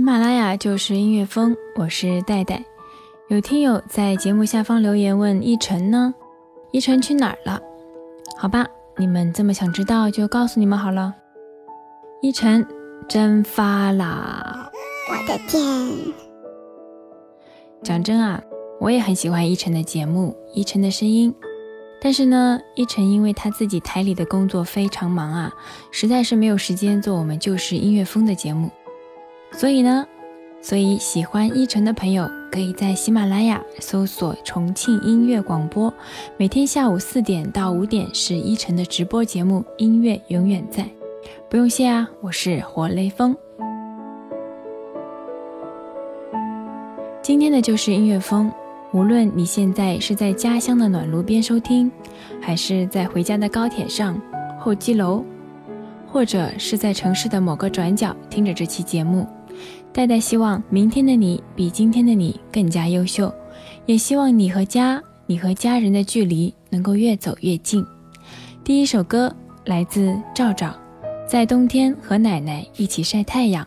喜马拉雅就是音乐风，我是戴戴。有听友在节目下方留言问依晨呢？依晨去哪儿了？好吧，你们这么想知道，就告诉你们好了。一晨蒸发啦！我的天！讲真啊，我也很喜欢依晨的节目，依晨的声音。但是呢，依晨因为他自己台里的工作非常忙啊，实在是没有时间做我们就是音乐风的节目。所以呢，所以喜欢依晨的朋友，可以在喜马拉雅搜索“重庆音乐广播”，每天下午四点到五点是依晨的直播节目《音乐永远在》，不用谢啊，我是活雷锋。今天的就是音乐风，无论你现在是在家乡的暖炉边收听，还是在回家的高铁上、候机楼，或者是在城市的某个转角听着这期节目。代代希望明天的你比今天的你更加优秀，也希望你和家、你和家人的距离能够越走越近。第一首歌来自赵赵，在冬天和奶奶一起晒太阳。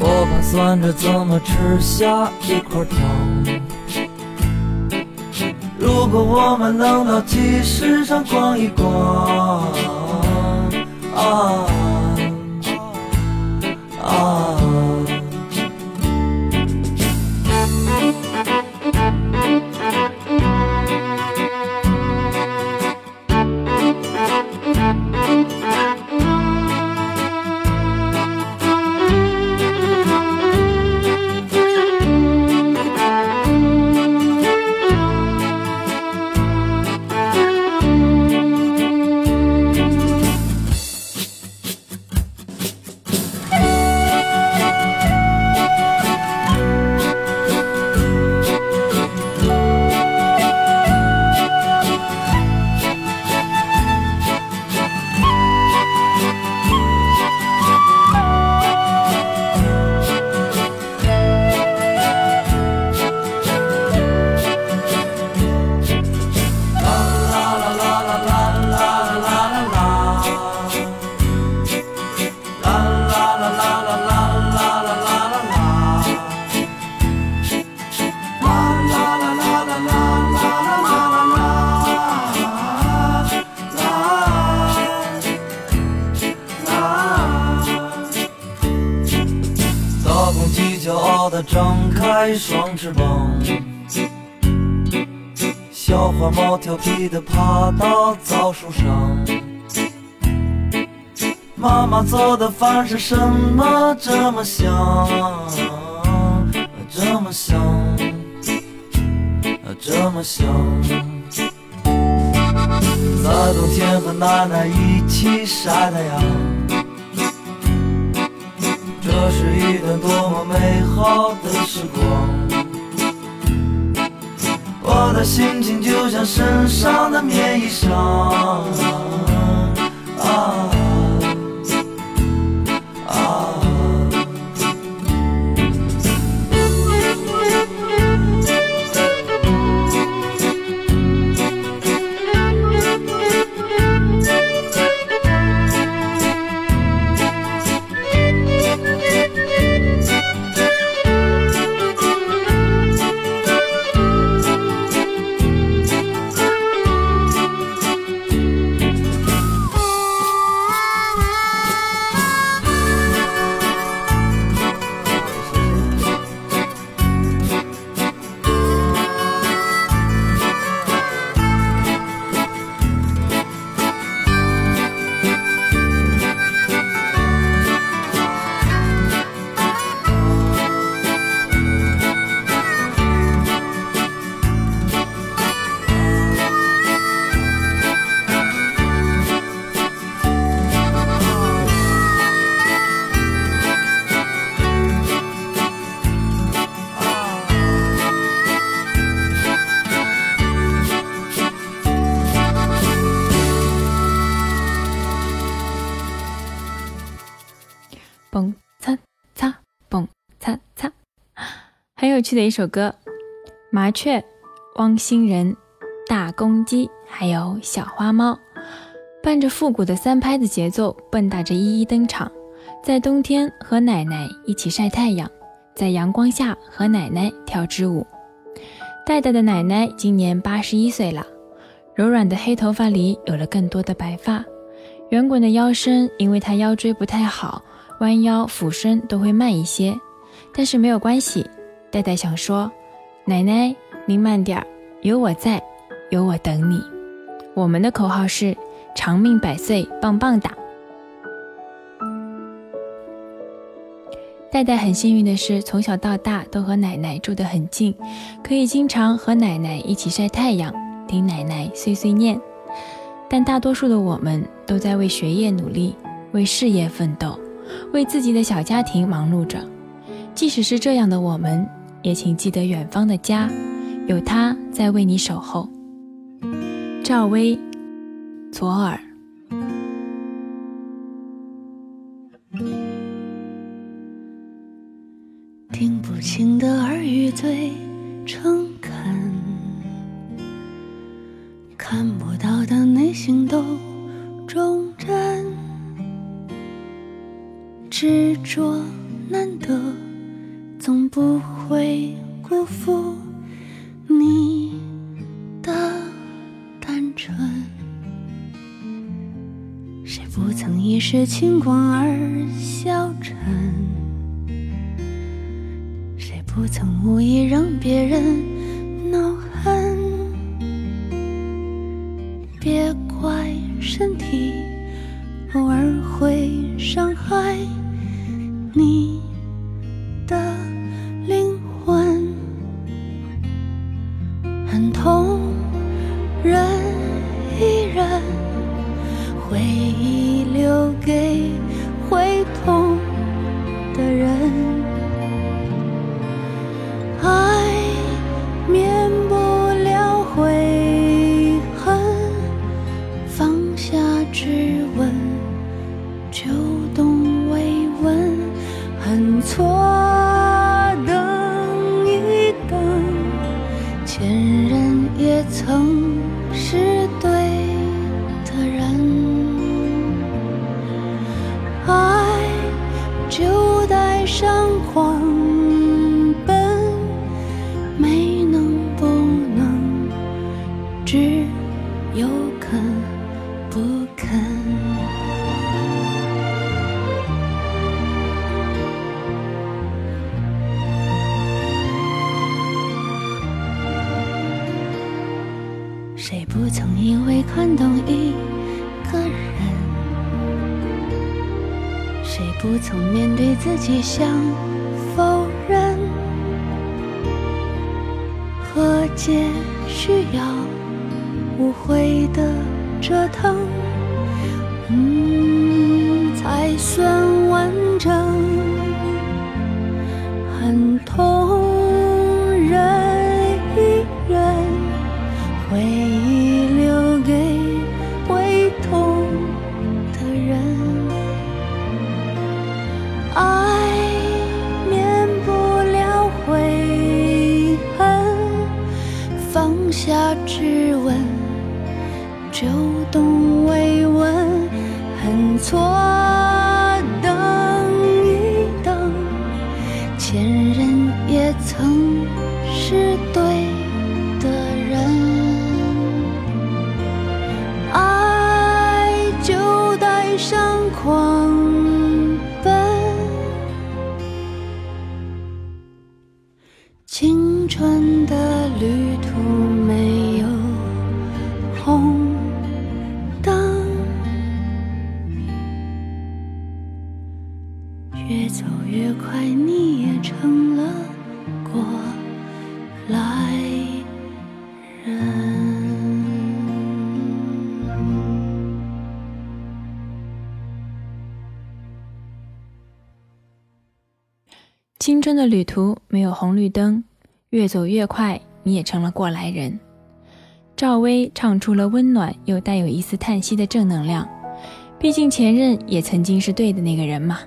我盘算着怎么吃下一块糖。如果我们能到集市上逛一逛，啊啊！小花猫调皮地爬到枣树上。妈妈做的饭是什么这么香？这么香，这么香。在冬天和奶奶一起晒太阳。这是一段多么美好的时光，我的心情就像身上的棉衣裳，啊。很有趣的一首歌。麻雀、汪星人、大公鸡，还有小花猫，伴着复古的三拍子节奏，蹦跶着一一登场。在冬天和奶奶一起晒太阳，在阳光下和奶奶跳支舞。戴戴的奶奶今年八十一岁了，柔软的黑头发里有了更多的白发，圆滚的腰身，因为她腰椎不太好，弯腰俯身都会慢一些。但是没有关系，戴戴想说。奶奶，您慢点儿，有我在，有我等你。我们的口号是长命百岁，棒棒哒。戴戴很幸运的是，从小到大都和奶奶住得很近，可以经常和奶奶一起晒太阳，听奶奶碎碎念。但大多数的我们都在为学业努力，为事业奋斗，为自己的小家庭忙碌着。即使是这样的我们。也请记得，远方的家，有他在为你守候。赵薇，左耳。听不清的耳语最诚恳，看不到的内心都忠贞，执着难得。总不会曾一时轻狂而消沉？谁不曾无意让别人恼恨？别怪身体犯错。面对自己想否认？和解需要无悔的折腾，嗯，才算完整。青春的旅途没有红绿灯，越走越快，你也成了过来人。赵薇唱出了温暖又带有一丝叹息的正能量，毕竟前任也曾经是对的那个人嘛。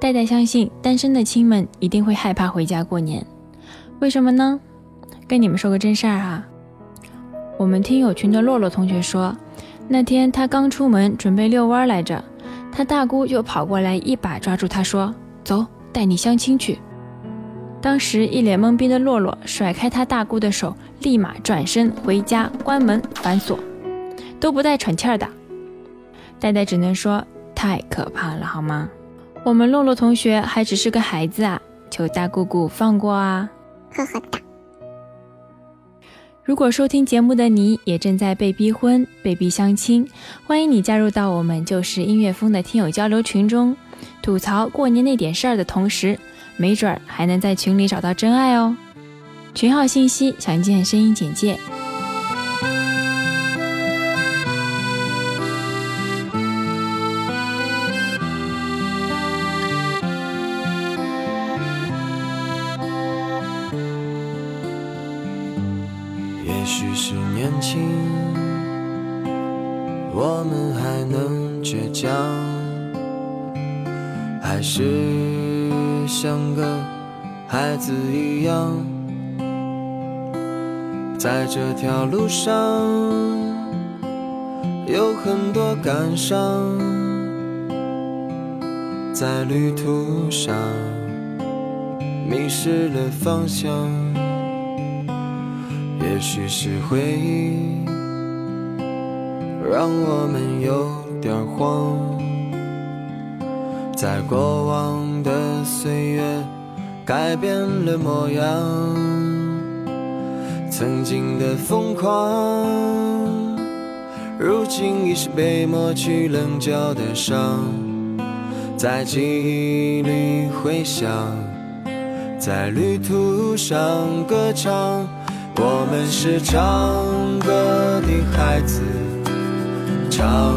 代代相信单身的亲们一定会害怕回家过年，为什么呢？跟你们说个真事儿哈，我们听友群的洛洛同学说，那天他刚出门准备遛弯来着，他大姑就跑过来一把抓住他说：“走，带你相亲去。”当时一脸懵逼的洛洛甩开他大姑的手，立马转身回家关门反锁，都不带喘气儿的。呆呆只能说太可怕了，好吗？我们洛洛同学还只是个孩子啊，求大姑姑放过啊！呵呵哒。如果收听节目的你也正在被逼婚、被逼相亲，欢迎你加入到我们就是音乐风的听友交流群中，吐槽过年那点事儿的同时，没准儿还能在群里找到真爱哦。群号信息详见声音简介。也许是年轻，我们还能倔强，还是像个孩子一样，在这条路上有很多感伤，在旅途上迷失了方向。也许是回忆让我们有点慌，在过往的岁月改变了模样，曾经的疯狂，如今已是被抹去棱角的伤，在记忆里回响，在旅途上歌唱。我们是唱歌的孩子，唱，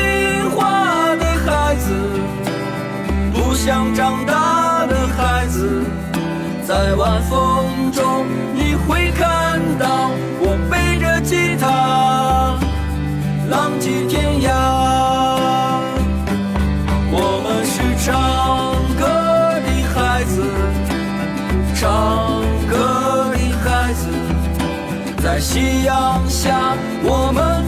想长大的孩子，在晚风中，你会看到我背着吉他，浪迹天涯。我们是唱歌的孩子，唱歌的孩子，在夕阳下，我们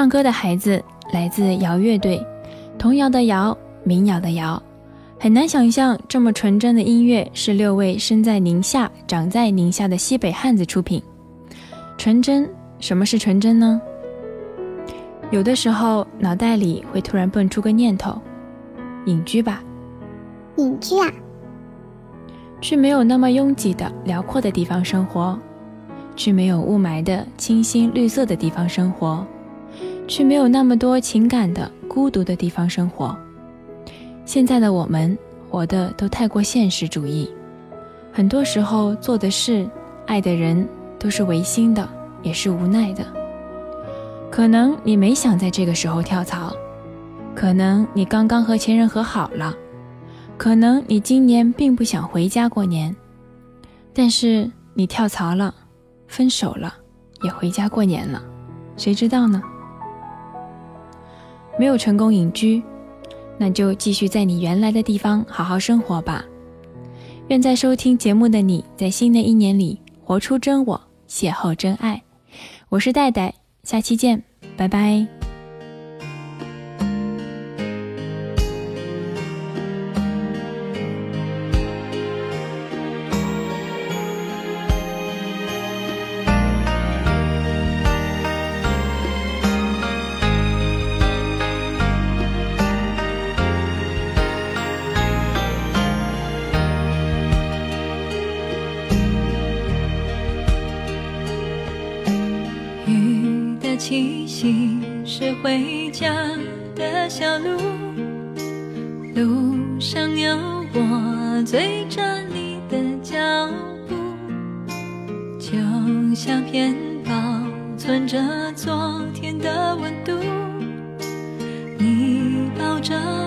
唱歌的孩子来自摇乐队，童谣的谣，民谣的谣。很难想象这么纯真的音乐是六位生在宁夏、长在宁夏的西北汉子出品。纯真，什么是纯真呢？有的时候脑袋里会突然蹦出个念头：隐居吧，隐居啊，去没有那么拥挤的辽阔的地方生活，去没有雾霾的清新绿色的地方生活。去没有那么多情感的孤独的地方生活。现在的我们活得都太过现实主义，很多时候做的事、爱的人都是违心的，也是无奈的。可能你没想在这个时候跳槽，可能你刚刚和前任和好了，可能你今年并不想回家过年，但是你跳槽了，分手了，也回家过年了，谁知道呢？没有成功隐居，那就继续在你原来的地方好好生活吧。愿在收听节目的你在新的一年里活出真我，邂逅真爱。我是戴戴，下期见，拜拜。着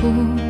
苦。